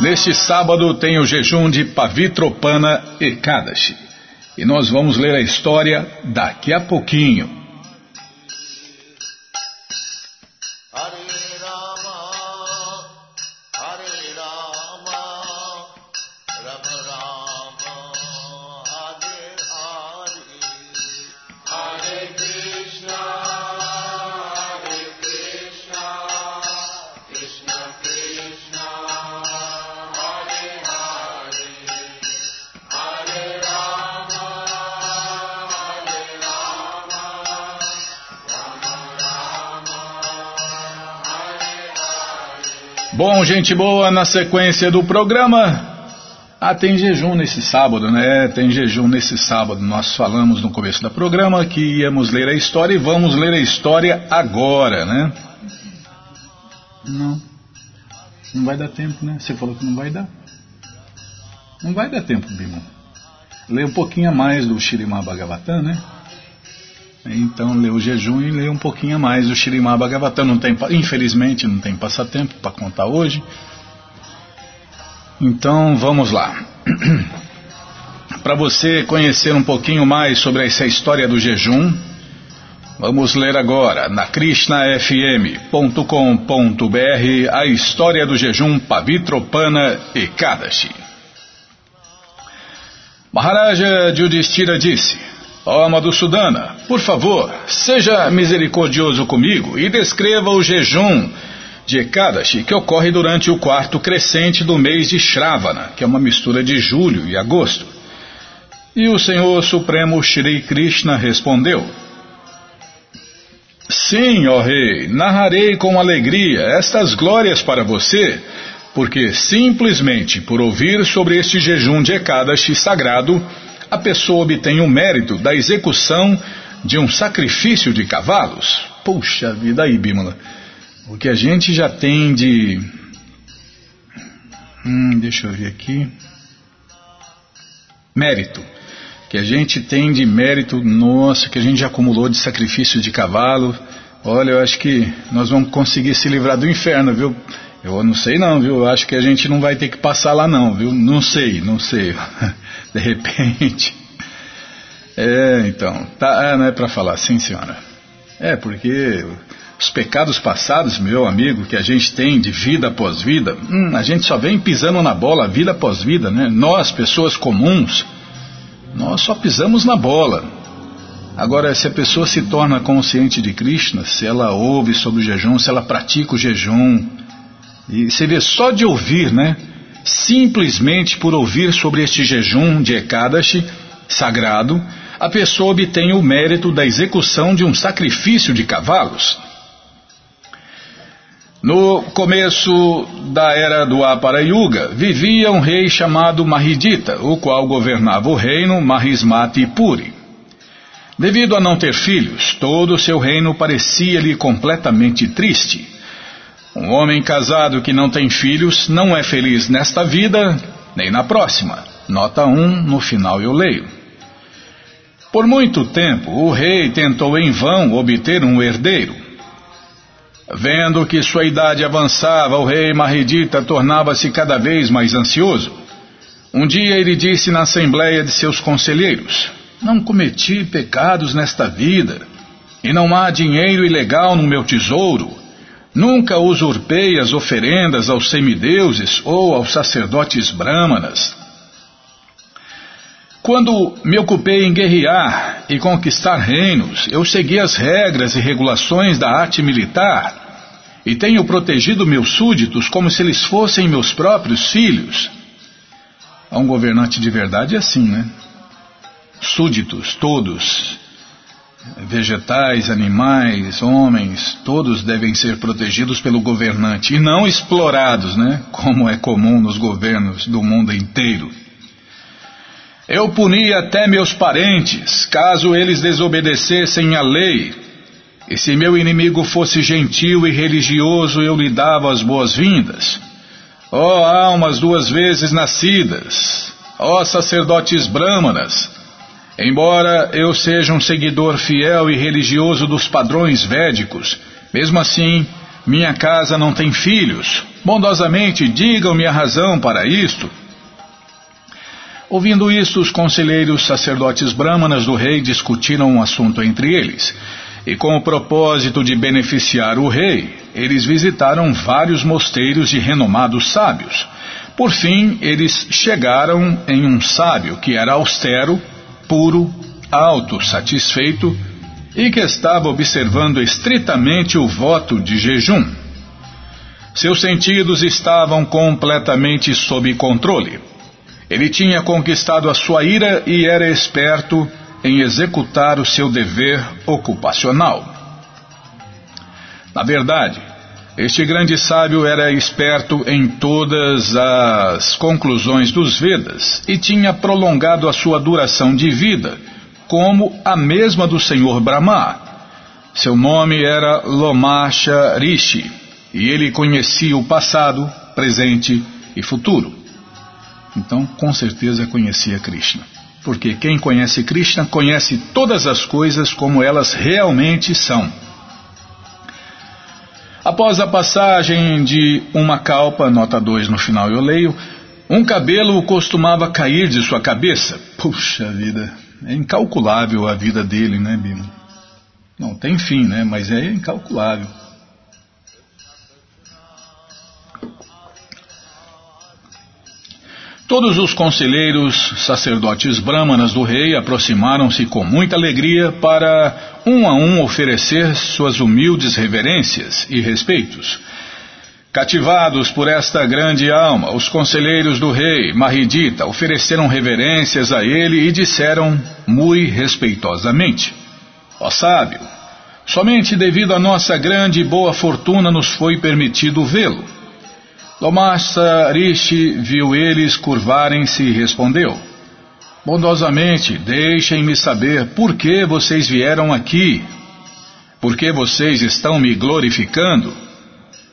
Neste sábado tem o jejum de Pavitropana Ekadashi. E nós vamos ler a história daqui a pouquinho. Gente boa, na sequência do programa. Ah, tem jejum nesse sábado, né? Tem jejum nesse sábado. Nós falamos no começo do programa que íamos ler a história e vamos ler a história agora, né? Não. Não vai dar tempo, né? Você falou que não vai dar. Não vai dar tempo, Bima. Lê um pouquinho a mais do Shirimá Bhagavatam, né? Então lê o jejum e lê um pouquinho a mais o Shirimá Bhagavatam. Não tem, infelizmente não tem passatempo para contar hoje. Então vamos lá. para você conhecer um pouquinho mais sobre essa história do jejum, vamos ler agora na krishnafm.com.br a história do jejum Pavitropana Ekadashi. Maharaja Yudhishthira disse Ó oh, Madhusudana, por favor, seja misericordioso comigo e descreva o jejum de Ekadashi que ocorre durante o quarto crescente do mês de Shravana, que é uma mistura de julho e agosto. E o Senhor Supremo Shri Krishna respondeu: Sim, ó Rei, narrarei com alegria estas glórias para você, porque simplesmente por ouvir sobre este jejum de Ekadashi sagrado, a pessoa obtém o mérito da execução de um sacrifício de cavalos. Puxa vida aí, Bímola. O que a gente já tem de. Hum, deixa eu ver aqui. Mérito. Que a gente tem de mérito, nossa, que a gente já acumulou de sacrifício de cavalo. Olha, eu acho que nós vamos conseguir se livrar do inferno, viu? Eu não sei não, viu? Eu acho que a gente não vai ter que passar lá não, viu? Não sei, não sei. De repente. É, então. Tá, é, não é para falar, sim, senhora. É, porque os pecados passados, meu amigo, que a gente tem de vida após vida, hum, a gente só vem pisando na bola, vida após vida, né? Nós, pessoas comuns, nós só pisamos na bola. Agora, se a pessoa se torna consciente de Krishna, se ela ouve sobre o jejum, se ela pratica o jejum, e você vê só de ouvir, né? Simplesmente por ouvir sobre este jejum de Ekadashi sagrado, a pessoa obtém o mérito da execução de um sacrifício de cavalos. No começo da era do Apara Yuga, vivia um rei chamado Mahidita, o qual governava o reino Mahismati Puri. Devido a não ter filhos, todo o seu reino parecia-lhe completamente triste. Um homem casado que não tem filhos não é feliz nesta vida nem na próxima. Nota 1, no final eu leio. Por muito tempo, o rei tentou em vão obter um herdeiro. Vendo que sua idade avançava, o rei Mahedita tornava-se cada vez mais ansioso. Um dia ele disse na assembleia de seus conselheiros: Não cometi pecados nesta vida, e não há dinheiro ilegal no meu tesouro. Nunca usurpei as oferendas aos semideuses ou aos sacerdotes brâmanas. Quando me ocupei em guerrear e conquistar reinos, eu segui as regras e regulações da arte militar e tenho protegido meus súditos como se eles fossem meus próprios filhos. Um governante de verdade é assim, né? Súditos, todos, vegetais, animais, homens, todos devem ser protegidos pelo governante e não explorados, né? Como é comum nos governos do mundo inteiro. Eu punia até meus parentes, caso eles desobedecessem à lei. E se meu inimigo fosse gentil e religioso, eu lhe dava as boas-vindas. Ó oh, almas duas vezes nascidas, ó oh, sacerdotes brâmanas, Embora eu seja um seguidor fiel e religioso dos padrões védicos, mesmo assim Minha casa não tem filhos. Bondosamente digam-me a razão para isto. Ouvindo isto, os conselheiros sacerdotes brahmanas do rei discutiram um assunto entre eles. E com o propósito de beneficiar o rei, eles visitaram vários mosteiros de renomados sábios. Por fim, eles chegaram em um sábio que era austero, puro, alto, satisfeito e que estava observando estritamente o voto de jejum. Seus sentidos estavam completamente sob controle. Ele tinha conquistado a sua ira e era esperto em executar o seu dever ocupacional. Na verdade, este grande sábio era esperto em todas as conclusões dos Vedas e tinha prolongado a sua duração de vida, como a mesma do Senhor Brahma. Seu nome era Lomasha Rishi e ele conhecia o passado, presente e futuro. Então, com certeza conhecia Krishna. Porque quem conhece Krishna conhece todas as coisas como elas realmente são. Após a passagem de uma calpa, nota 2 no final eu leio, um cabelo costumava cair de sua cabeça. Puxa vida, é incalculável a vida dele, né, Bima? Não tem fim, né? Mas é incalculável. Todos os conselheiros sacerdotes brâmanas do rei aproximaram-se com muita alegria para, um a um, oferecer suas humildes reverências e respeitos. Cativados por esta grande alma, os conselheiros do rei, Maridita, ofereceram reverências a ele e disseram, muito respeitosamente: Ó sábio, somente devido à nossa grande e boa fortuna nos foi permitido vê-lo. Lomasta Rishi viu eles curvarem-se e respondeu: Bondosamente, deixem-me saber por que vocês vieram aqui. Por que vocês estão me glorificando?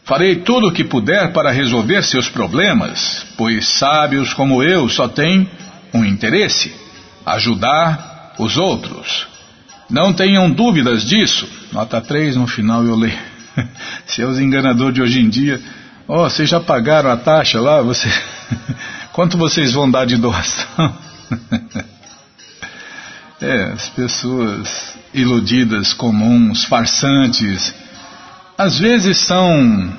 Farei tudo o que puder para resolver seus problemas, pois sábios como eu só têm um interesse: ajudar os outros. Não tenham dúvidas disso. Nota 3 no final eu leio. Se os enganadores de hoje em dia Ó, oh, vocês já pagaram a taxa lá? Você... Quanto vocês vão dar de doação? é, as pessoas iludidas, comuns, farsantes, às vezes são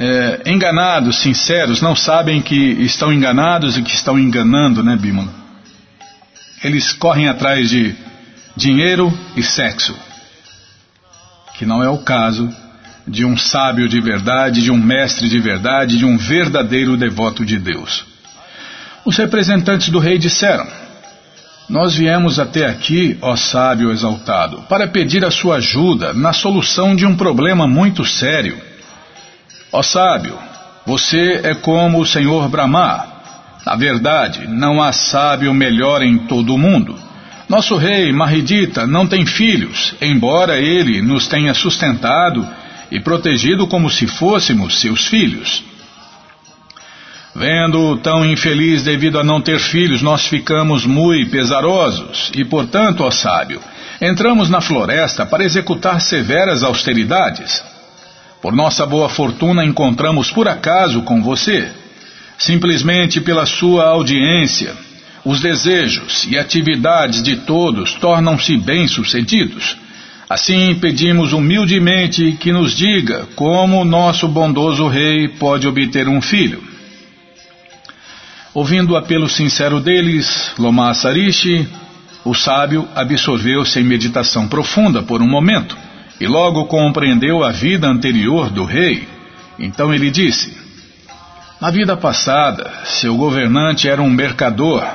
é, enganados, sinceros, não sabem que estão enganados e que estão enganando, né, Bímola? Eles correm atrás de dinheiro e sexo, que não é o caso de um sábio de verdade, de um mestre de verdade, de um verdadeiro devoto de Deus. Os representantes do rei disseram: Nós viemos até aqui, ó sábio exaltado, para pedir a sua ajuda na solução de um problema muito sério. Ó sábio, você é como o senhor Brahma. Na verdade, não há sábio melhor em todo o mundo. Nosso rei Mahidita não tem filhos, embora ele nos tenha sustentado e protegido como se fôssemos seus filhos. Vendo-o tão infeliz devido a não ter filhos, nós ficamos muito pesarosos e, portanto, ó sábio, entramos na floresta para executar severas austeridades. Por nossa boa fortuna, encontramos por acaso com você. Simplesmente pela sua audiência, os desejos e atividades de todos tornam-se bem-sucedidos. Assim pedimos humildemente que nos diga como nosso bondoso rei pode obter um filho. Ouvindo o apelo sincero deles, Loma Sarishi, o sábio absorveu-se em meditação profunda por um momento e logo compreendeu a vida anterior do rei. Então ele disse: Na vida passada, seu governante era um mercador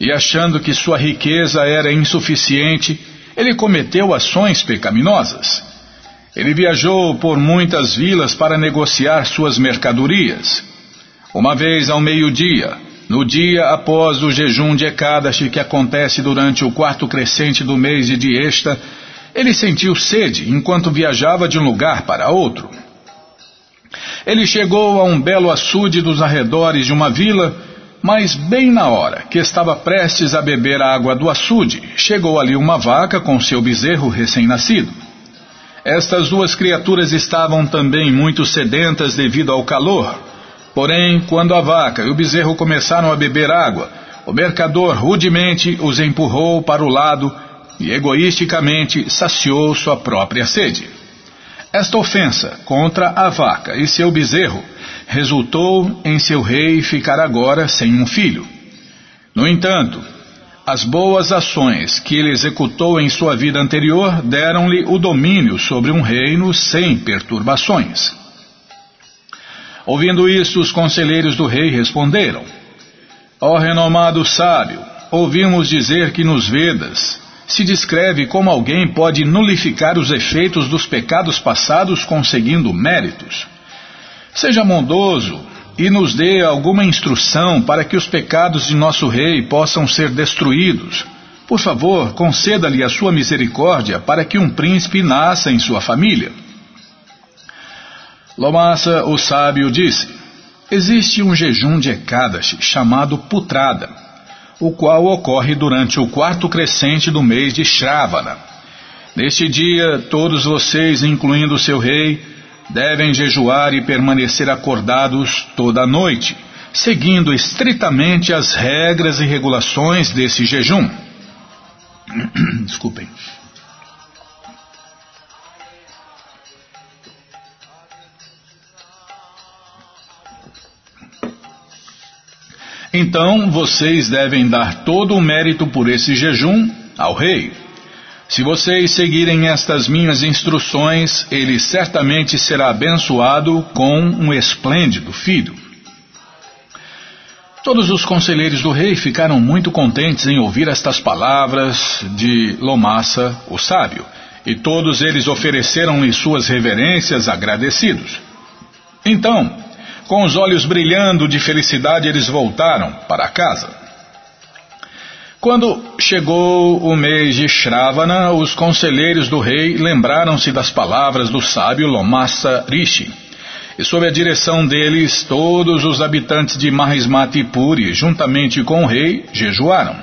e, achando que sua riqueza era insuficiente, ele cometeu ações pecaminosas. Ele viajou por muitas vilas para negociar suas mercadorias. Uma vez ao meio-dia, no dia após o jejum de Ekadashi que acontece durante o quarto crescente do mês de Diesta, ele sentiu sede enquanto viajava de um lugar para outro. Ele chegou a um belo açude dos arredores de uma vila mas bem na hora que estava prestes a beber a água do açude, chegou ali uma vaca com seu bezerro recém-nascido. Estas duas criaturas estavam também muito sedentas devido ao calor. Porém, quando a vaca e o bezerro começaram a beber água, o mercador rudemente os empurrou para o lado e egoisticamente saciou sua própria sede. Esta ofensa contra a vaca e seu bezerro resultou em seu rei ficar agora sem um filho. No entanto, as boas ações que ele executou em sua vida anterior deram-lhe o domínio sobre um reino sem perturbações. Ouvindo isso, os conselheiros do rei responderam: Ó renomado sábio, ouvimos dizer que nos Vedas se descreve como alguém pode nulificar os efeitos dos pecados passados conseguindo méritos. Seja bondoso e nos dê alguma instrução para que os pecados de nosso rei possam ser destruídos. Por favor, conceda-lhe a sua misericórdia para que um príncipe nasça em sua família. Lomassa, o sábio, disse: Existe um jejum de Ekadashi chamado Putrada, o qual ocorre durante o quarto crescente do mês de Shravana. Neste dia, todos vocês, incluindo seu rei, devem jejuar e permanecer acordados toda a noite, seguindo estritamente as regras e regulações desse jejum. Desculpem. Então vocês devem dar todo o mérito por esse jejum ao rei. Se vocês seguirem estas minhas instruções, ele certamente será abençoado com um esplêndido filho. Todos os conselheiros do rei ficaram muito contentes em ouvir estas palavras de Lomassa, o sábio, e todos eles ofereceram-lhe suas reverências agradecidos. Então, com os olhos brilhando de felicidade, eles voltaram para casa. Quando chegou o mês de Shravana, os conselheiros do rei lembraram-se das palavras do sábio Lomassa Rishi. E sob a direção deles, todos os habitantes de Mahismatipuri, juntamente com o rei, jejuaram.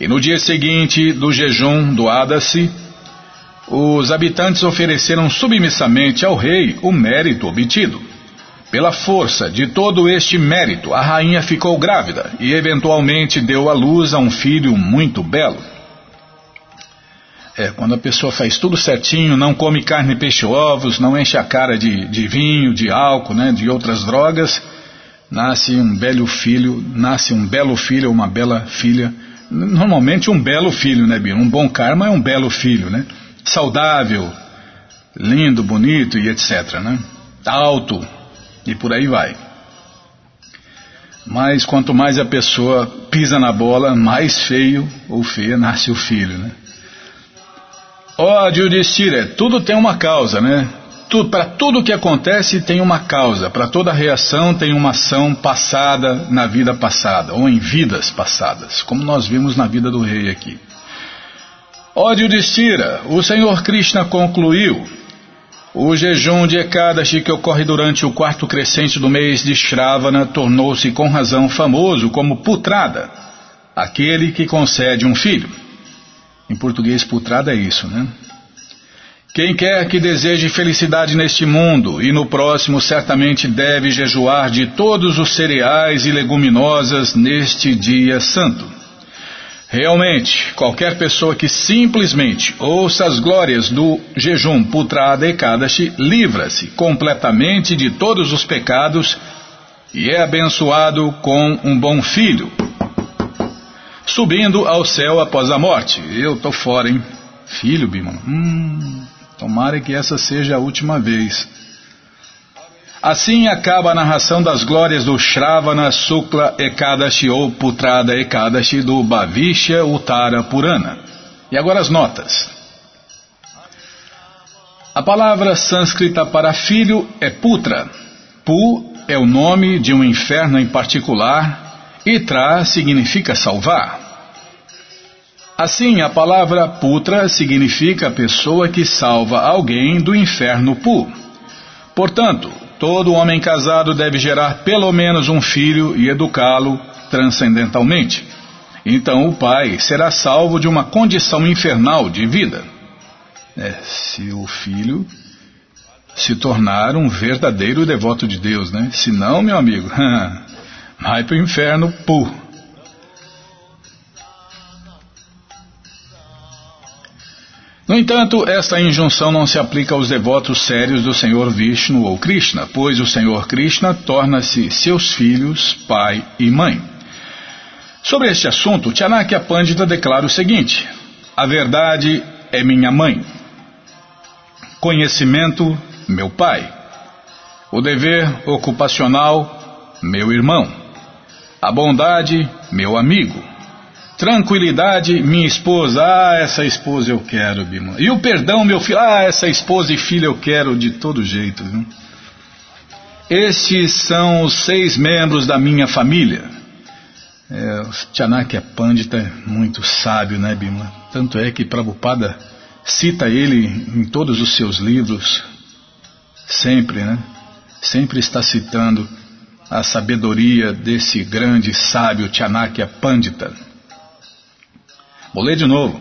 E no dia seguinte do jejum do Adasi, os habitantes ofereceram submissamente ao rei o mérito obtido. Pela força de todo este mérito, a rainha ficou grávida e eventualmente deu à luz a um filho muito belo. É, quando a pessoa faz tudo certinho, não come carne, peixe, ovos, não enche a cara de, de vinho, de álcool, né, de outras drogas, nasce um belo filho, nasce um belo filho ou uma bela filha. Normalmente um belo filho, né, Bino? Um bom karma é um belo filho, né? Saudável, lindo, bonito e etc, né? Alto, e por aí vai. Mas quanto mais a pessoa pisa na bola, mais feio ou feia nasce o filho, né? Ó, oh, Judicira, tudo tem uma causa, né? Para tudo que acontece tem uma causa, para toda reação tem uma ação passada na vida passada, ou em vidas passadas, como nós vimos na vida do rei aqui. Ó oh, Judicira, o Senhor Krishna concluiu o jejum de Ekadashi que ocorre durante o quarto crescente do mês de Shravana tornou-se com razão famoso como putrada, aquele que concede um filho. Em português, putrada é isso, né? Quem quer que deseje felicidade neste mundo e no próximo certamente deve jejuar de todos os cereais e leguminosas neste dia santo. Realmente, qualquer pessoa que simplesmente ouça as glórias do jejum Putrada Ekadashi livra-se completamente de todos os pecados e é abençoado com um bom filho, subindo ao céu após a morte. Eu tô fora, hein? Filho, Bimala. Hum, tomara que essa seja a última vez. Assim acaba a narração das glórias do Shravana Sukla Ekadashi ou Putrada Ekadashi do Bhavishya Uttara Purana. E agora as notas. A palavra sânscrita para filho é Putra. Pu é o nome de um inferno em particular e Tra significa salvar. Assim, a palavra Putra significa pessoa que salva alguém do inferno Pu. Portanto, Todo homem casado deve gerar pelo menos um filho e educá-lo transcendentalmente. Então o pai será salvo de uma condição infernal de vida. É, se o filho se tornar um verdadeiro devoto de Deus, né? Se não, meu amigo, vai para o inferno puro. No entanto, esta injunção não se aplica aos devotos sérios do Senhor Vishnu ou Krishna, pois o Senhor Krishna torna-se seus filhos, pai e mãe. Sobre este assunto, Chanakya Pandita declara o seguinte: A verdade é minha mãe, conhecimento, meu pai, o dever ocupacional, meu irmão, a bondade, meu amigo, Tranquilidade, minha esposa, ah, essa esposa eu quero, Bima. E o perdão, meu filho, ah, essa esposa e filha eu quero de todo jeito. Viu? Estes são os seis membros da minha família. É, o Chanakya Pandita é muito sábio, né, Bima? Tanto é que Prabhupada cita ele em todos os seus livros, sempre, né? Sempre está citando a sabedoria desse grande sábio Chanakya Pandita. Vou ler de novo.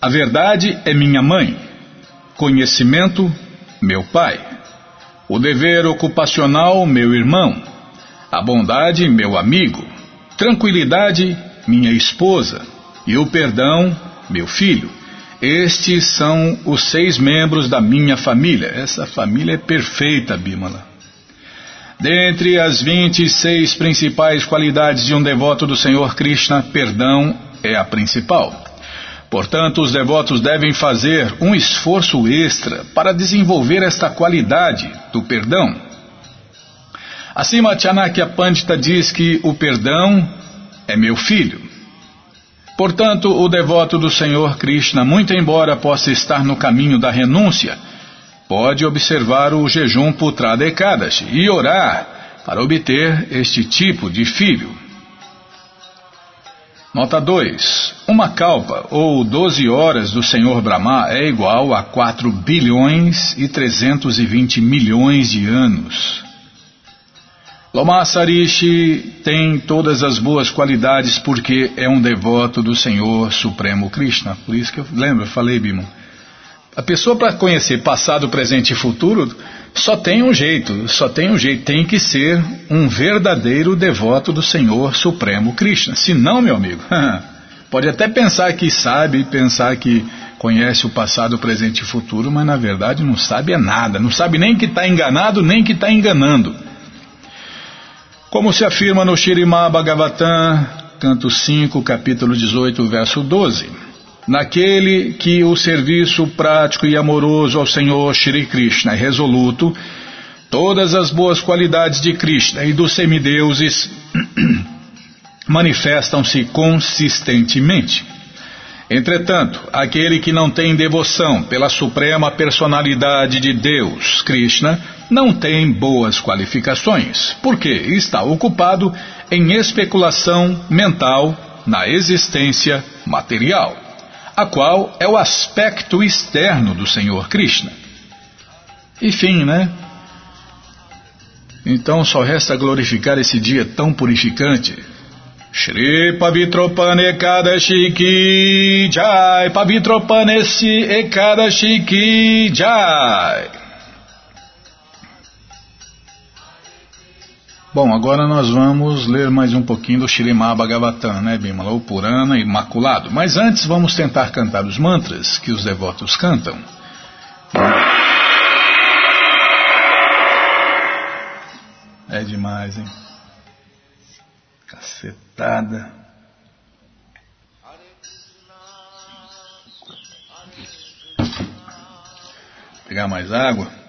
A verdade é minha mãe, conhecimento, meu pai, o dever ocupacional, meu irmão, a bondade, meu amigo, tranquilidade, minha esposa, e o perdão, meu filho. Estes são os seis membros da minha família. Essa família é perfeita, Bímola. Dentre as 26 principais qualidades de um devoto do Senhor Krishna, perdão é a principal. Portanto, os devotos devem fazer um esforço extra para desenvolver esta qualidade do perdão. Acima, Chanakya Pandita diz que o perdão é meu filho. Portanto, o devoto do Senhor Krishna, muito embora possa estar no caminho da renúncia, pode observar o jejum Putrada Ekadashi e orar para obter este tipo de filho. Nota 2. Uma kalpa, ou 12 horas do Senhor Brahma, é igual a 4 bilhões e 320 milhões de anos. Loma Sarishi tem todas as boas qualidades porque é um devoto do Senhor Supremo Krishna. Por isso que eu lembro, eu falei, Bimo. A pessoa para conhecer passado, presente e futuro só tem um jeito, só tem um jeito, tem que ser um verdadeiro devoto do Senhor Supremo Krishna. Se não, meu amigo, pode até pensar que sabe, pensar que conhece o passado, presente e futuro, mas na verdade não sabe é nada, não sabe nem que está enganado, nem que está enganando. Como se afirma no Shirimá Bhagavatam, canto 5, capítulo 18, verso 12 naquele que o serviço prático e amoroso ao Senhor Shri Krishna é resoluto, todas as boas qualidades de Krishna e dos semideuses manifestam-se consistentemente. Entretanto, aquele que não tem devoção pela suprema personalidade de Deus, Krishna, não tem boas qualificações, porque está ocupado em especulação mental na existência material a qual é o aspecto externo do Senhor Krishna. Enfim, né? Então só resta glorificar esse dia tão purificante. Shri Pavitropane Ekadashi Ki Jai Pavitropanesi Ekadashi Ki Jai Bom, agora nós vamos ler mais um pouquinho do Shirimá Bhagavatam, né, Bimala, o Purana Imaculado. Mas antes vamos tentar cantar os mantras que os devotos cantam. É demais, hein? Cacetada. Pegar mais água.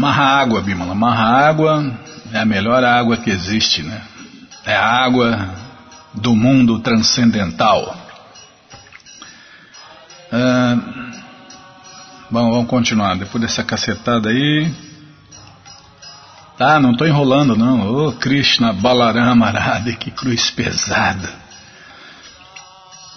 Marra água, Bimala. Marra água é a melhor água que existe, né? É a água do mundo transcendental. Ah, bom, vamos continuar. Depois dessa cacetada aí. Tá, não estou enrolando não. Ô oh, Krishna Balarama que cruz pesada.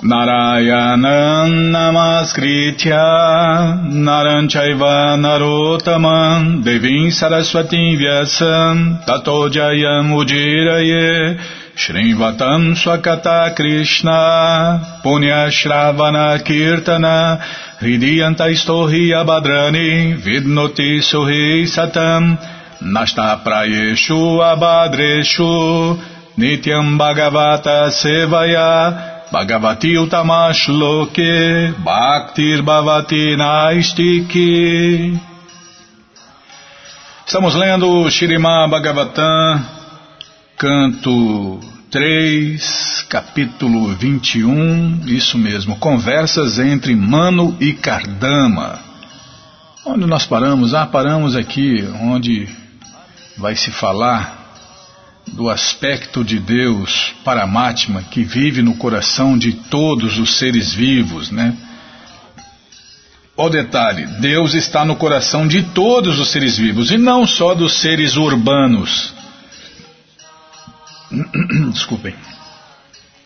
Narayanam Namaskritya Naranchaiva Narotaman Devim Saraswati Vyasam Tato Jayam Ujiraye Swakata Krishna Punya Shravana Kirtana Hridiyanta Istohi Abhadrani Vidnoti Suhi Satam Nasta Prayeshu Abhadreshu Nityam Bhagavata Sevaya Bhagavati Utamash Loke Bhaktir Bhavati Naistiki. Estamos lendo Shirima Bhagavatam, canto 3, capítulo 21, isso mesmo, conversas entre Mano e Kardama. Onde nós paramos? Ah, paramos aqui, onde vai se falar do aspecto de Deus Paramatma que vive no coração de todos os seres vivos, né? O detalhe, Deus está no coração de todos os seres vivos e não só dos seres urbanos. Desculpem.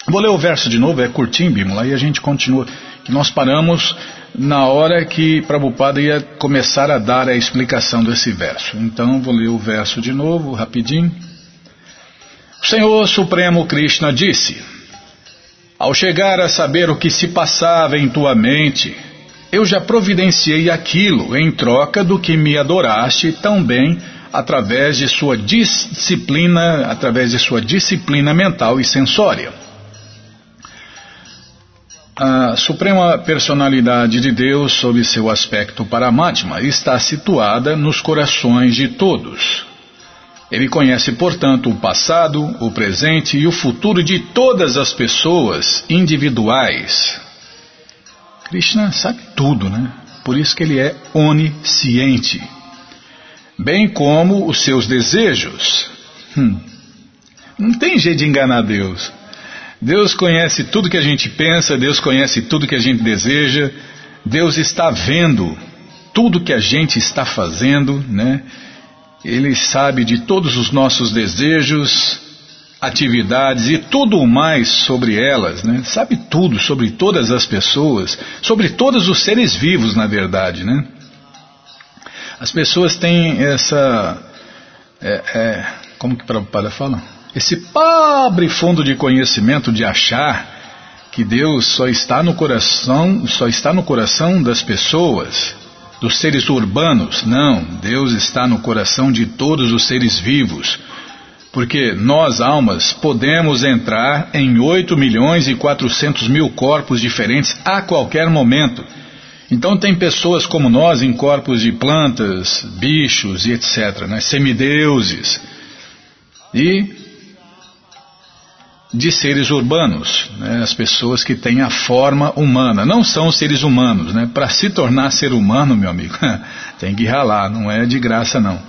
Vou ler o verso de novo, é curtinho, Bímola, e a gente continua. Que nós paramos na hora que Prabhupada ia começar a dar a explicação desse verso. Então, vou ler o verso de novo, rapidinho. O Senhor Supremo Krishna disse: Ao chegar a saber o que se passava em tua mente, eu já providenciei aquilo em troca do que me adoraste tão bem através de sua disciplina, através de sua disciplina mental e sensória. A suprema personalidade de Deus, sob seu aspecto Paramatma, está situada nos corações de todos. Ele conhece, portanto, o passado, o presente e o futuro de todas as pessoas individuais. Krishna sabe tudo, né? Por isso que ele é onisciente. Bem como os seus desejos. Hum. Não tem jeito de enganar Deus. Deus conhece tudo que a gente pensa, Deus conhece tudo que a gente deseja, Deus está vendo tudo que a gente está fazendo, né? Ele sabe de todos os nossos desejos, atividades e tudo mais sobre elas, né? Sabe tudo sobre todas as pessoas, sobre todos os seres vivos, na verdade, né? As pessoas têm essa, é, é, como que Prabhupada fala? Esse pobre fundo de conhecimento de achar que Deus só está no coração, só está no coração das pessoas dos seres urbanos. Não, Deus está no coração de todos os seres vivos. Porque nós, almas, podemos entrar em 8 milhões e 400 mil corpos diferentes a qualquer momento. Então tem pessoas como nós em corpos de plantas, bichos e etc., né? semideuses. E de seres urbanos, né? as pessoas que têm a forma humana, não são seres humanos, né? Para se tornar ser humano, meu amigo, tem que ralar, não é de graça não.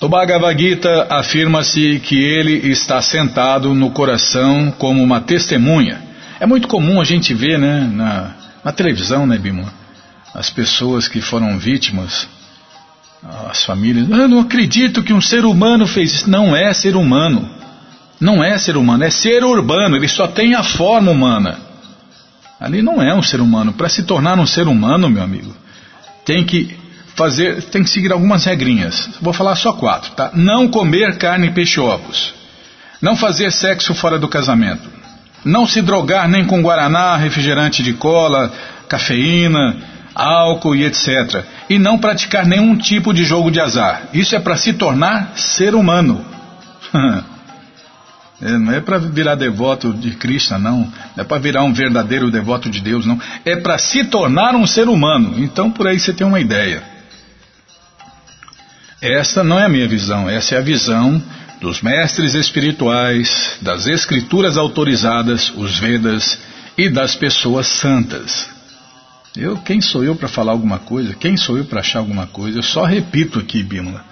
No Bhagavad Gita afirma-se que ele está sentado no coração como uma testemunha. É muito comum a gente ver, né, na, na televisão, né, Bima, as pessoas que foram vítimas, as famílias. Eu não acredito que um ser humano fez isso. Não é ser humano. Não é ser humano, é ser urbano, ele só tem a forma humana. Ali não é um ser humano. Para se tornar um ser humano, meu amigo, tem que fazer, tem que seguir algumas regrinhas. Vou falar só quatro, tá? Não comer carne, e peixe, ovos. Não fazer sexo fora do casamento. Não se drogar nem com guaraná, refrigerante de cola, cafeína, álcool e etc. E não praticar nenhum tipo de jogo de azar. Isso é para se tornar ser humano. É, não é para virar devoto de Krishna, não. Não é para virar um verdadeiro devoto de Deus, não. É para se tornar um ser humano. Então, por aí você tem uma ideia. Essa não é a minha visão, essa é a visão dos mestres espirituais, das escrituras autorizadas, os Vedas e das pessoas santas. Eu, quem sou eu para falar alguma coisa? Quem sou eu para achar alguma coisa? Eu só repito aqui, Bímola.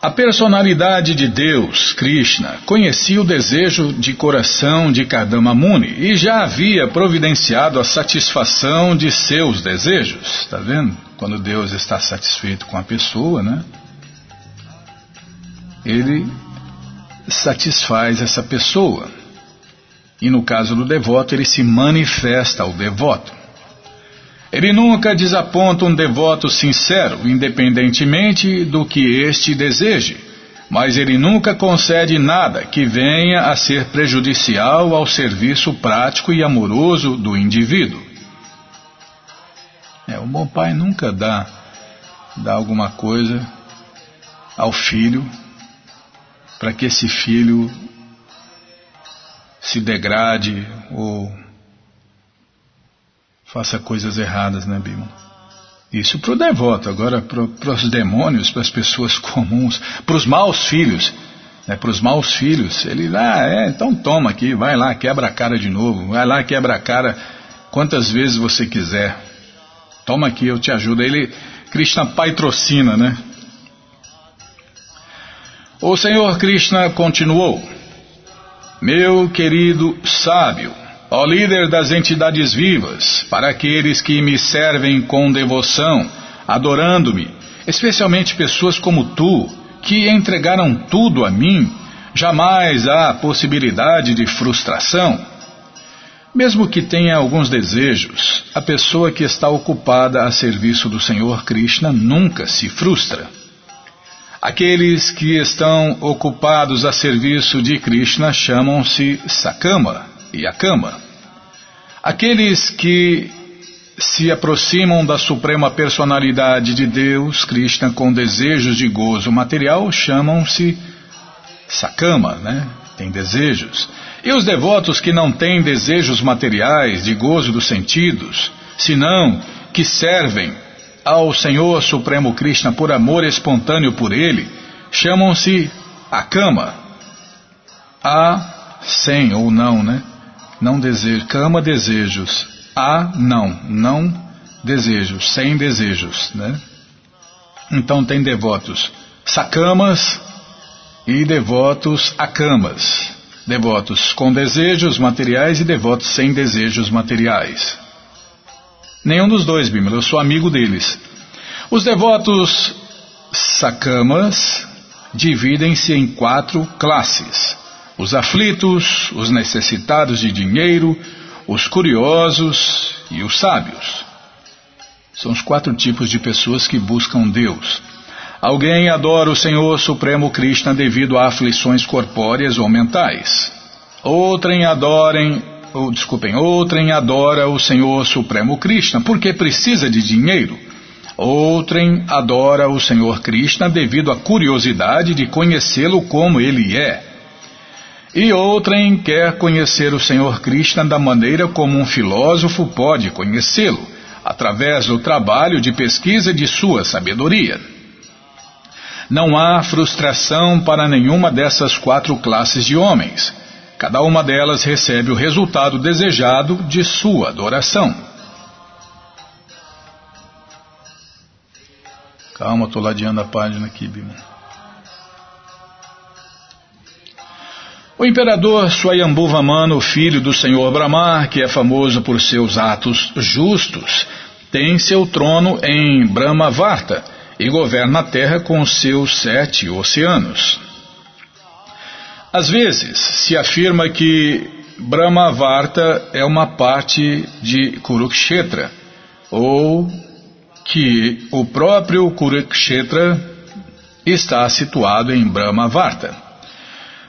A personalidade de Deus, Krishna, conhecia o desejo de coração de Kadama Muni e já havia providenciado a satisfação de seus desejos. Está vendo? Quando Deus está satisfeito com a pessoa, né? Ele satisfaz essa pessoa. E no caso do devoto, ele se manifesta ao devoto. Ele nunca desaponta um devoto sincero, independentemente do que este deseje, mas ele nunca concede nada que venha a ser prejudicial ao serviço prático e amoroso do indivíduo. É, o bom pai nunca dá, dá alguma coisa ao filho para que esse filho se degrade ou faça coisas erradas, né, Bima? Isso para o devoto, agora para os demônios, para as pessoas comuns, para os maus filhos, né, para os maus filhos, ele, ah, é, então toma aqui, vai lá, quebra a cara de novo, vai lá, quebra a cara quantas vezes você quiser, toma aqui, eu te ajudo. Ele, Krishna patrocina, né? O Senhor Krishna continuou: Meu querido sábio, ó líder das entidades vivas, para aqueles que me servem com devoção, adorando-me, especialmente pessoas como tu, que entregaram tudo a mim, jamais há possibilidade de frustração. Mesmo que tenha alguns desejos, a pessoa que está ocupada a serviço do Senhor Krishna nunca se frustra. Aqueles que estão ocupados a serviço de Krishna chamam-se Sakama e Akama. Aqueles que se aproximam da suprema personalidade de Deus, Krishna, com desejos de gozo material, chamam-se Sakama, né? Tem desejos. E os devotos que não têm desejos materiais de gozo dos sentidos, senão que servem ao Senhor Supremo Krishna por amor espontâneo por ele, chamam-se Akama. A, sem ou não, né? Não desejo. Kama, desejos. A, não. Não desejos. Sem desejos, né? Então tem devotos Sakamas e devotos Akamas. Devotos com desejos materiais e devotos sem desejos materiais. Nenhum dos dois, Bimala, eu sou amigo deles. Os devotos sakamas dividem-se em quatro classes: os aflitos, os necessitados de dinheiro, os curiosos e os sábios. São os quatro tipos de pessoas que buscam Deus. Alguém adora o Senhor Supremo Krishna devido a aflições corpóreas ou mentais. Outrem adorem ou desculpem, outrem adora o Senhor Supremo Krishna porque precisa de dinheiro. Outrem adora o Senhor Krishna devido à curiosidade de conhecê-lo como ele é. E outrem quer conhecer o Senhor Krishna da maneira como um filósofo pode conhecê-lo, através do trabalho de pesquisa de sua sabedoria. Não há frustração para nenhuma dessas quatro classes de homens. Cada uma delas recebe o resultado desejado de sua adoração. Calma, estou ladeando a página aqui, Bima. O imperador Swayambhuvamana, filho do senhor Brahma, que é famoso por seus atos justos, tem seu trono em Brahmavarta e governa a terra com seus sete oceanos. Às vezes se afirma que Brahmavarta é uma parte de Kurukshetra, ou que o próprio Kurukshetra está situado em Brahmavarta.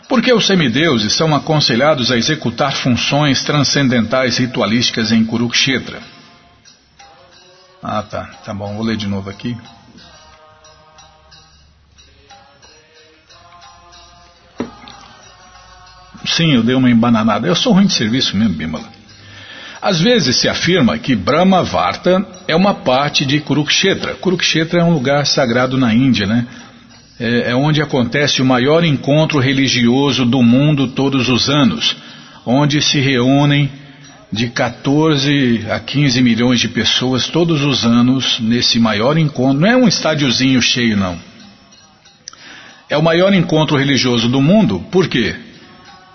Porque os semideuses são aconselhados a executar funções transcendentais ritualísticas em Kurukshetra. Ah, tá, tá bom, vou ler de novo aqui. Sim, eu dei uma embananada. Eu sou ruim de serviço mesmo, Bimala. Às vezes se afirma que Brahma Varta é uma parte de Kurukshetra. Kurukshetra é um lugar sagrado na Índia, né? É, é onde acontece o maior encontro religioso do mundo todos os anos, onde se reúnem de 14 a 15 milhões de pessoas todos os anos nesse maior encontro. Não é um estádiozinho cheio, não. É o maior encontro religioso do mundo, por quê?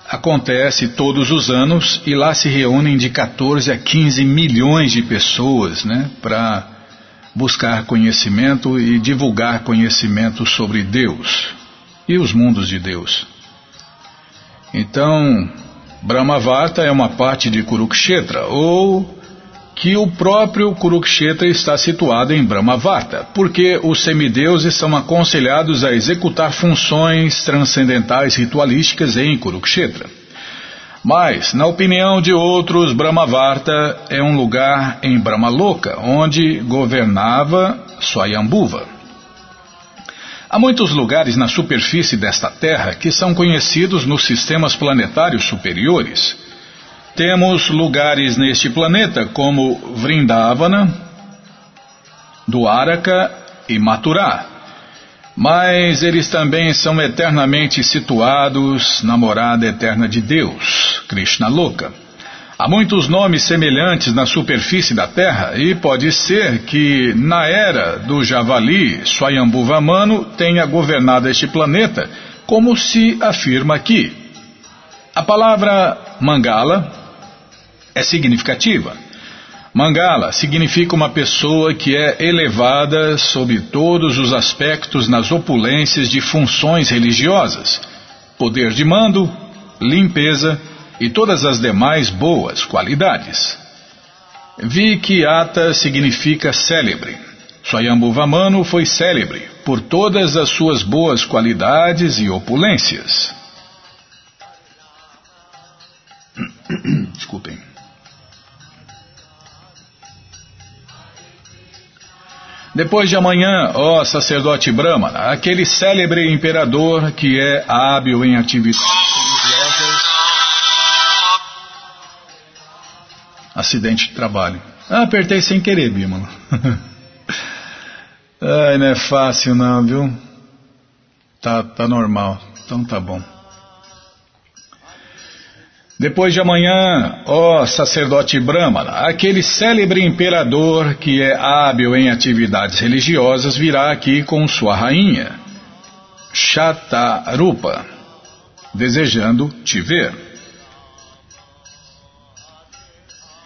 acontece todos os anos e lá se reúnem de 14 a 15 milhões de pessoas né, para buscar conhecimento e divulgar conhecimento sobre Deus e os mundos de Deus. Então, Brahmavarta é uma parte de Kurukshetra, ou que o próprio Kurukshetra está situado em Brahmavarta, porque os semideuses são aconselhados a executar funções transcendentais ritualísticas em Kurukshetra. Mas, na opinião de outros, Brahmavarta é um lugar em Brahmaloka, onde governava Swayambhuva. Há muitos lugares na superfície desta Terra que são conhecidos nos sistemas planetários superiores. Temos lugares neste planeta como Vrindavana, Dwaraka e Mathura. Mas eles também são eternamente situados na morada eterna de Deus, Krishna Loka. Há muitos nomes semelhantes na superfície da Terra e pode ser que, na era do Javali, Swayambhuvamano tenha governado este planeta, como se afirma aqui. A palavra Mangala é significativa. Mangala significa uma pessoa que é elevada sob todos os aspectos nas opulências de funções religiosas, poder de mando, limpeza e todas as demais boas qualidades. Vikyata significa célebre. Swayambhuvamano foi célebre por todas as suas boas qualidades e opulências. Desculpem. Depois de amanhã, ó sacerdote Brahmana, aquele célebre imperador que é hábil em atividades. Acidente de trabalho. Ah, apertei sem querer, Bímola. Ai, não é fácil não, viu? Tá, tá normal. Então tá bom. Depois de amanhã, ó sacerdote Brahmana, aquele célebre imperador que é hábil em atividades religiosas virá aqui com sua rainha, Shatarupa, desejando te ver.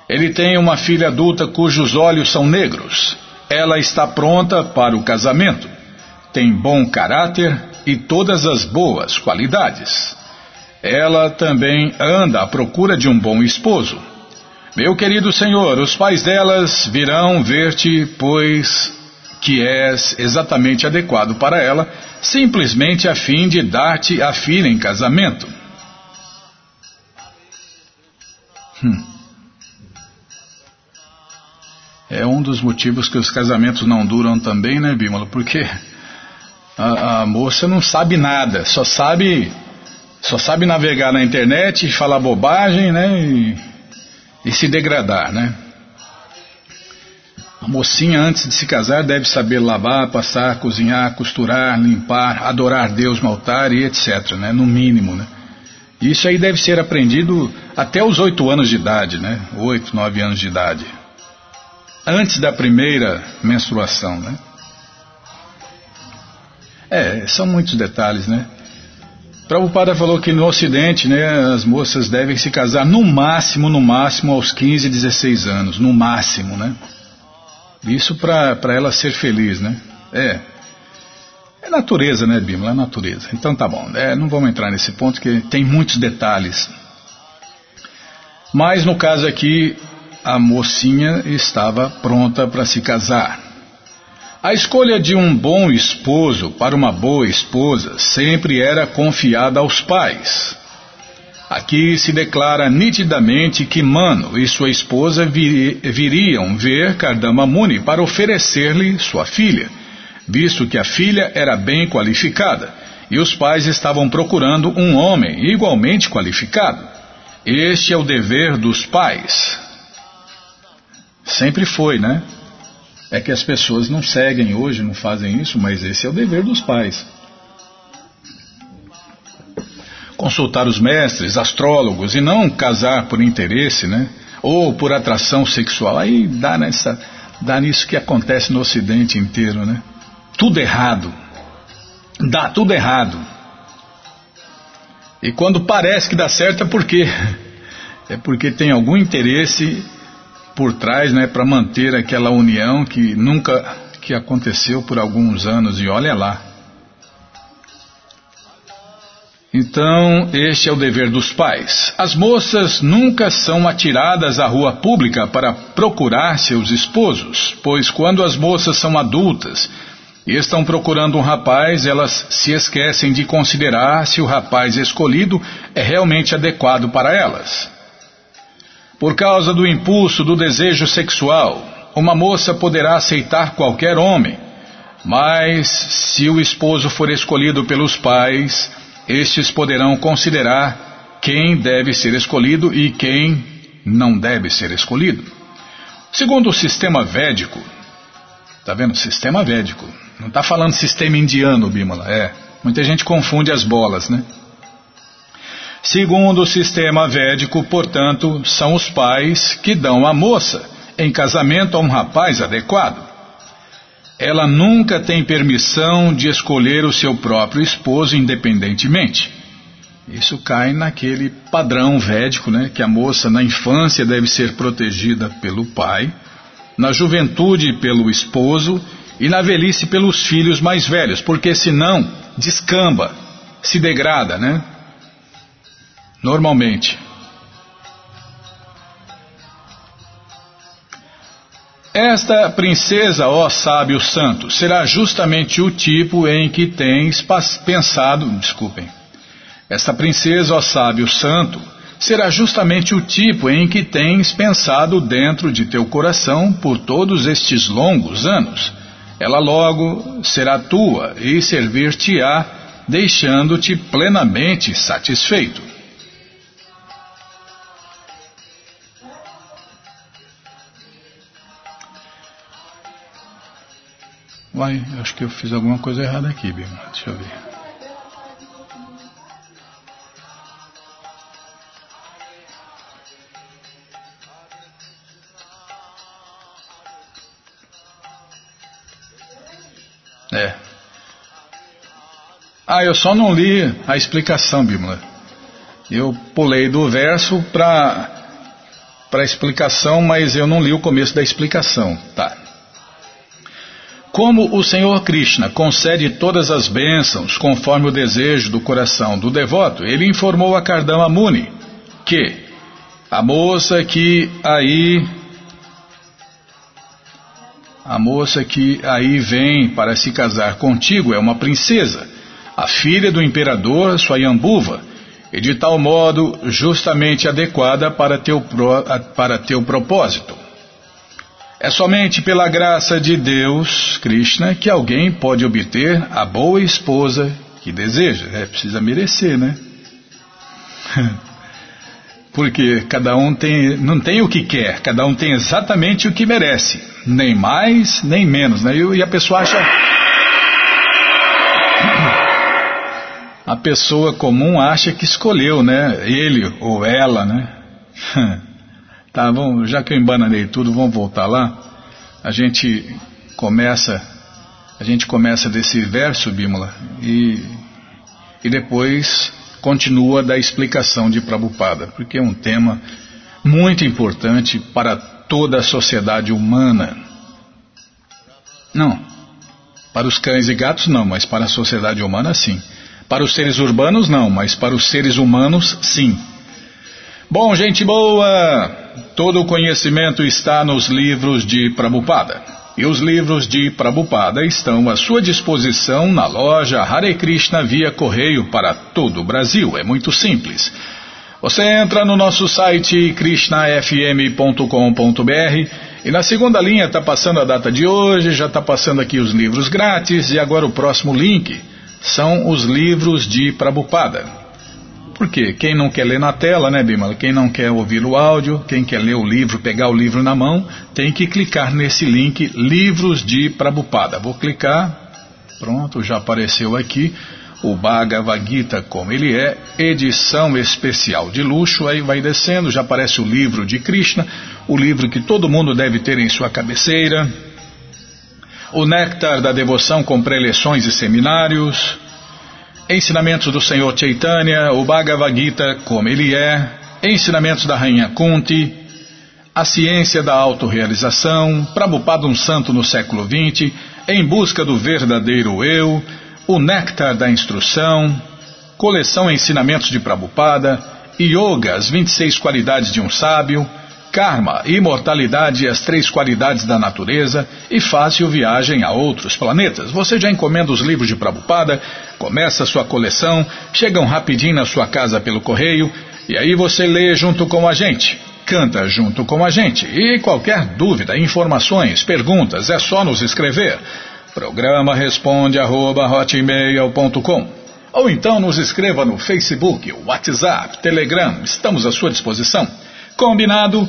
Ele tem uma filha adulta cujos olhos são negros. Ela está pronta para o casamento. Tem bom caráter e todas as boas qualidades ela também anda à procura de um bom esposo. Meu querido Senhor, os pais delas virão ver-te, pois que és exatamente adequado para ela, simplesmente a fim de dar-te a filha em casamento. Hum. É um dos motivos que os casamentos não duram também, né, Bímola? Porque a, a moça não sabe nada, só sabe só sabe navegar na internet, falar bobagem, né? E, e se degradar, né? A mocinha, antes de se casar, deve saber lavar, passar, cozinhar, costurar, limpar, adorar Deus no altar e etc., né? No mínimo, né? Isso aí deve ser aprendido até os oito anos de idade, né? Oito, nove anos de idade. Antes da primeira menstruação, né? É, são muitos detalhes, né? Prabhupada falou que no Ocidente, né, as moças devem se casar no máximo, no máximo aos 15, 16 anos, no máximo, né? Isso para ela ser feliz, né? É. É natureza, né, Bímola? É natureza. Então tá bom, é, não vamos entrar nesse ponto que tem muitos detalhes. Mas no caso aqui, a mocinha estava pronta para se casar. A escolha de um bom esposo para uma boa esposa sempre era confiada aos pais. Aqui se declara nitidamente que Mano e sua esposa vir, viriam ver Kardama Muni para oferecer-lhe sua filha, visto que a filha era bem qualificada e os pais estavam procurando um homem igualmente qualificado. Este é o dever dos pais. Sempre foi, né? É que as pessoas não seguem hoje, não fazem isso, mas esse é o dever dos pais. Consultar os mestres, astrólogos e não casar por interesse, né? Ou por atração sexual. Aí dá nessa, dá nisso que acontece no Ocidente inteiro, né? Tudo errado. Dá tudo errado. E quando parece que dá certo é porque é porque tem algum interesse por trás, né, para manter aquela união que nunca que aconteceu por alguns anos e olha lá. Então, este é o dever dos pais. As moças nunca são atiradas à rua pública para procurar seus esposos, pois quando as moças são adultas e estão procurando um rapaz, elas se esquecem de considerar se o rapaz escolhido é realmente adequado para elas. Por causa do impulso do desejo sexual, uma moça poderá aceitar qualquer homem, mas se o esposo for escolhido pelos pais, estes poderão considerar quem deve ser escolhido e quem não deve ser escolhido. Segundo o sistema védico, tá vendo? Sistema védico. Não está falando sistema indiano, Bimala. É. Muita gente confunde as bolas, né? Segundo o sistema védico, portanto, são os pais que dão a moça em casamento a um rapaz adequado. Ela nunca tem permissão de escolher o seu próprio esposo independentemente. Isso cai naquele padrão védico, né, que a moça na infância deve ser protegida pelo pai, na juventude pelo esposo e na velhice pelos filhos mais velhos, porque senão descamba, se degrada, né? Normalmente. Esta princesa, ó sábio santo, será justamente o tipo em que tens pensado, desculpem. Esta princesa, ó sábio santo, será justamente o tipo em que tens pensado dentro de teu coração por todos estes longos anos. Ela logo será tua e servir-te-á, deixando-te plenamente satisfeito. Uai, acho que eu fiz alguma coisa errada aqui, Bima. Deixa eu ver. É. Ah, eu só não li a explicação, Bíblia. Eu pulei do verso para a explicação, mas eu não li o começo da explicação. Tá. Como o Senhor Krishna concede todas as bênçãos conforme o desejo do coração do devoto, ele informou a Kardama Muni que a moça que aí a moça que aí vem para se casar contigo é uma princesa, a filha do imperador Swayambhuva, e de tal modo justamente adequada para teu, para teu propósito. É somente pela graça de Deus, Krishna, que alguém pode obter a boa esposa que deseja. É, precisa merecer, né? Porque cada um tem, não tem o que quer, cada um tem exatamente o que merece, nem mais nem menos, né? E a pessoa acha. A pessoa comum acha que escolheu, né? Ele ou ela, né? Tá, vamos, já que eu embananei tudo, vamos voltar lá. A gente começa, a gente começa desse verso, Bímola, e, e depois continua da explicação de Prabhupada, porque é um tema muito importante para toda a sociedade humana. Não, para os cães e gatos não, mas para a sociedade humana sim. Para os seres urbanos não, mas para os seres humanos sim. Bom, gente boa, todo o conhecimento está nos livros de Prabhupada. E os livros de Prabhupada estão à sua disposição na loja Hare Krishna via correio para todo o Brasil. É muito simples. Você entra no nosso site krishnafm.com.br e na segunda linha está passando a data de hoje, já está passando aqui os livros grátis e agora o próximo link são os livros de Prabhupada. Por quê? Quem não quer ler na tela, né, Bimala? Quem não quer ouvir o áudio, quem quer ler o livro, pegar o livro na mão, tem que clicar nesse link Livros de Prabupada. Vou clicar, pronto, já apareceu aqui o Bhagavad Gita como ele é, edição especial de luxo, aí vai descendo, já aparece o livro de Krishna, o livro que todo mundo deve ter em sua cabeceira, o Néctar da Devoção com preleções e seminários, Ensinamentos do Senhor Chaitanya, o Bhagavad Gita como ele é, Ensinamentos da Rainha Kunti, A Ciência da Autorealização, Prabhupada um Santo no século XX, Em Busca do Verdadeiro Eu, O Néctar da Instrução, coleção Ensinamentos de Prabhupada, Yoga, as 26 qualidades de um sábio, Karma, imortalidade e as três qualidades da natureza e fácil viagem a outros planetas. Você já encomenda os livros de Prabhupada, começa a sua coleção, chegam rapidinho na sua casa pelo correio e aí você lê junto com a gente, canta junto com a gente. E qualquer dúvida, informações, perguntas, é só nos escrever. Programa responde arroba, ou então nos escreva no Facebook, WhatsApp, Telegram, estamos à sua disposição. Combinado?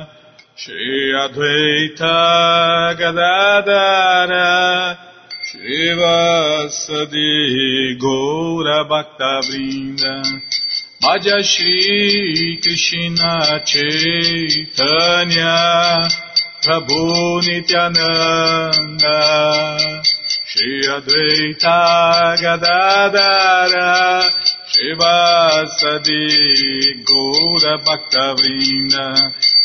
Shri Advaita Gadadara Shri Vasadi Gaura Bhakta Vrinda Bhaja Shri Krishna Chaitanya Prabhu Nityananda Shri Advaita Gadadara Shivasadi Gaura Bhakta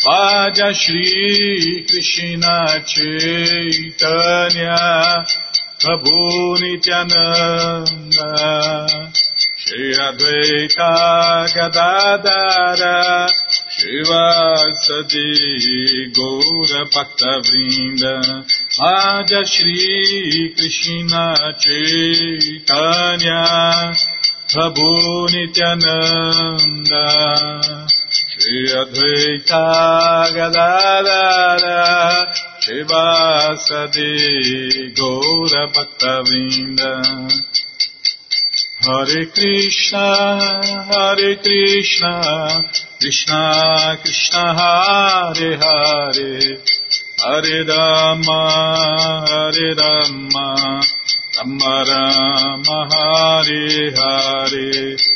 Vaja Shri Krishna Chaitanya Prabhu Nityananda Shri Advaita Gadadara Shivasadi Gaura Bhakta Vrinda Vaja Shri Krishna Chaitanya Prabhu Nityananda Shri Advaita Gadadara Shivasadi Gaura Bhakta Vrinda Hare Krishna Hare Krishna Krishna Krishna Hare Hare. Hare Rama Hare Rama Rama Rama Hare Hare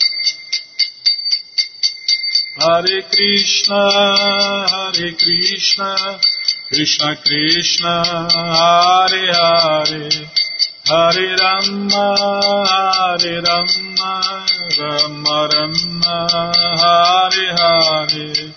Hare Krishna, Hare Krishna, Krishna Krishna, Hare Hare, Hare Rama, Hare Rama, Rama Rama, Hare Hare.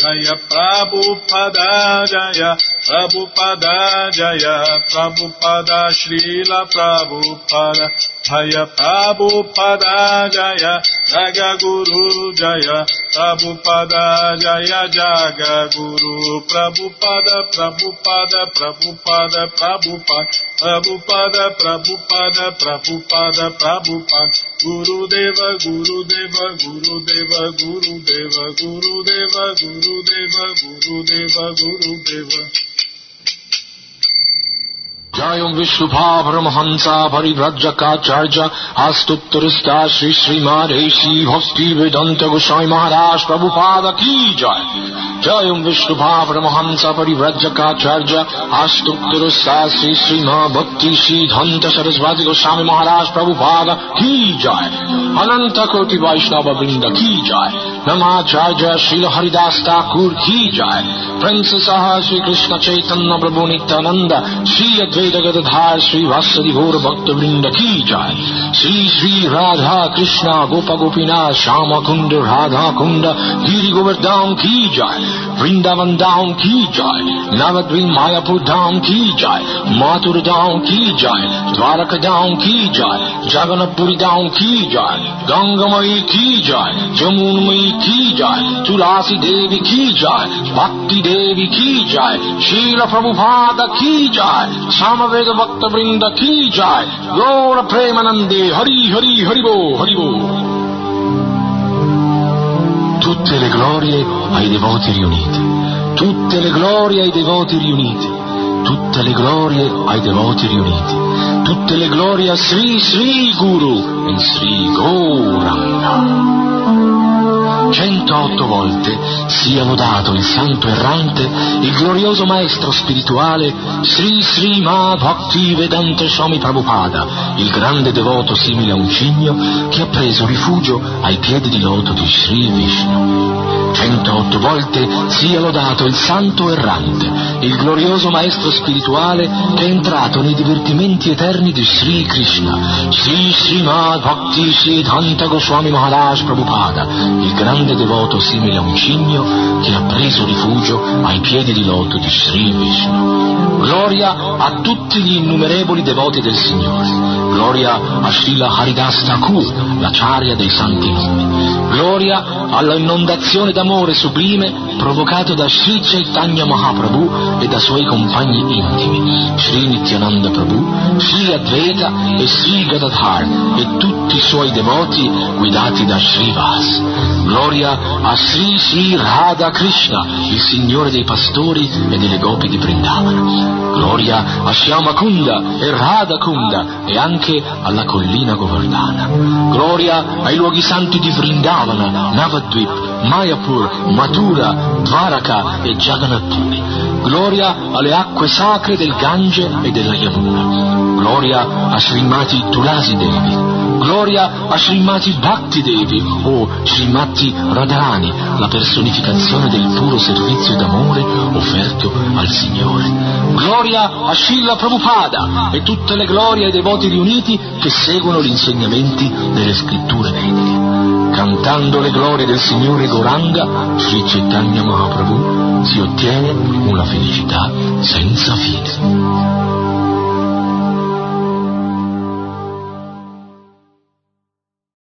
Jaya Prabhupada, Jaya Prabhupada, Jaya Prabhupada, Srila Prabhupada, Jaya Prabhupada, Jaya Jaga Guru, Jaya Prabhupada, Jaya Jaga Guru, Prabhupada, Prabhupada, Prabhupada, Prabhupada, Prabhupada, Prabhupada, Prabhupada, Prabhupada, Guru Deva, Guru Deva, Guru Deva, Guru Deva, Guru Deva, Guru Deva, Guru Deva, Guru Deva. जयं विष्णुभावरमहंसा परिव्रजकाचार्य आस्तुत्तरस्ता श्री श्रीमाधेशी भक्ति वेदंत गोस्वामी महाराज प्रभुपाद की जय जयं विष्णुभावरमहंसा परिव्रजकाचार्य आस्तुत्तरस्ता श्री श्रीमा भक्ति श्रीधंत सरस्वती गोस्वामी महाराज प्रभुपाद की जय अनंत कोटि वैष्णव वृंद की जय Namacharya Srila Haridas Thakur Ki Jai, Princess Aha Sri Krishna Chaitanya Prabhu Nityananda, Sri Advaita Gadadhar Sri Vasari Bhor Bhakta Vrinda Ki Jai, Sri Sri Radha Krishna Gopa Gopina Shama Kunda Radha Kunda Giri Govardhan Ki Jai, Vrindavan Dham Ki Jai, Navadvin Mayapur Dham Ki Jai, Mathur Dham Ki Jai, Dwaraka Dham Ki Jai, Jagannath Puri Dham Ki Jai, Gangamai Ki Jai, Jamunmai की जय तुलसी देवी की जय भक्ति देवी की जय शील प्रभुपाद की जय सामवेद भक्त वृंद की जय गौर प्रेमानंदे हरि हरि हरिबो हरिबो tutte le glorie ai devoti riuniti, tutte le glorie ai devoti riuniti, tutte le glorie ai devoti riuniti, tutte le glorie a Sri Sri Guru e Sri Gauranga. 108 volte sia lodato il santo errante, il glorioso maestro spirituale Sri Sri Ma Bhakti Vedanta Swami Prabhupada, il grande devoto simile a un cigno che ha preso rifugio ai piedi di loto di Sri Vishnu. 108 volte sia lodato il santo errante, il glorioso maestro spirituale che è entrato nei divertimenti eterni di Sri Krishna, Sri Srimad Bhakti Siddhanta Goswami Maharaj Prabhupada, il grande devoto simile a un cigno che ha preso rifugio ai piedi di loto di Sri Vishnu. Gloria a tutti gli innumerevoli devoti del Signore. Gloria a Srila Haridas Thakur, la charia dei santi nomi. Gloria alla inondazione d'amore sublime provocato da Sri Chaitanya Mahaprabhu e da suoi compagni intimi, Sri Nityananda Prabhu, Sri Advaita e Sri Gadadhar e tutti i suoi devoti guidati da Sri Vas. Gloria a Sri Sri Radha Krishna, il Signore dei pastori e delle gopi di Vrindavana. Gloria a Shyama Kunda e Radha Kunda e anche alla collina Govardhana. Gloria ai luoghi santi di Vrindavana, Navadvip, Mayapur, Mathura, Dvaraka e Jagannath Puri. Gloria alle acque sacre del Gange e della Yamuna. Gloria a Srimati Tulasi Devi. Gloria a Srimati Bhakti Devi o Srimati Radharani, la personificazione del puro servizio d'amore offerto al Signore. Gloria a Srila Prabhupada e tutte le glorie ai devoti riuniti che seguono gli insegnamenti delle scritture vediche. Cantando le glorie del Signore Goranga, Sri Chaitanya Mahaprabhu, si ottiene una felicità senza fine.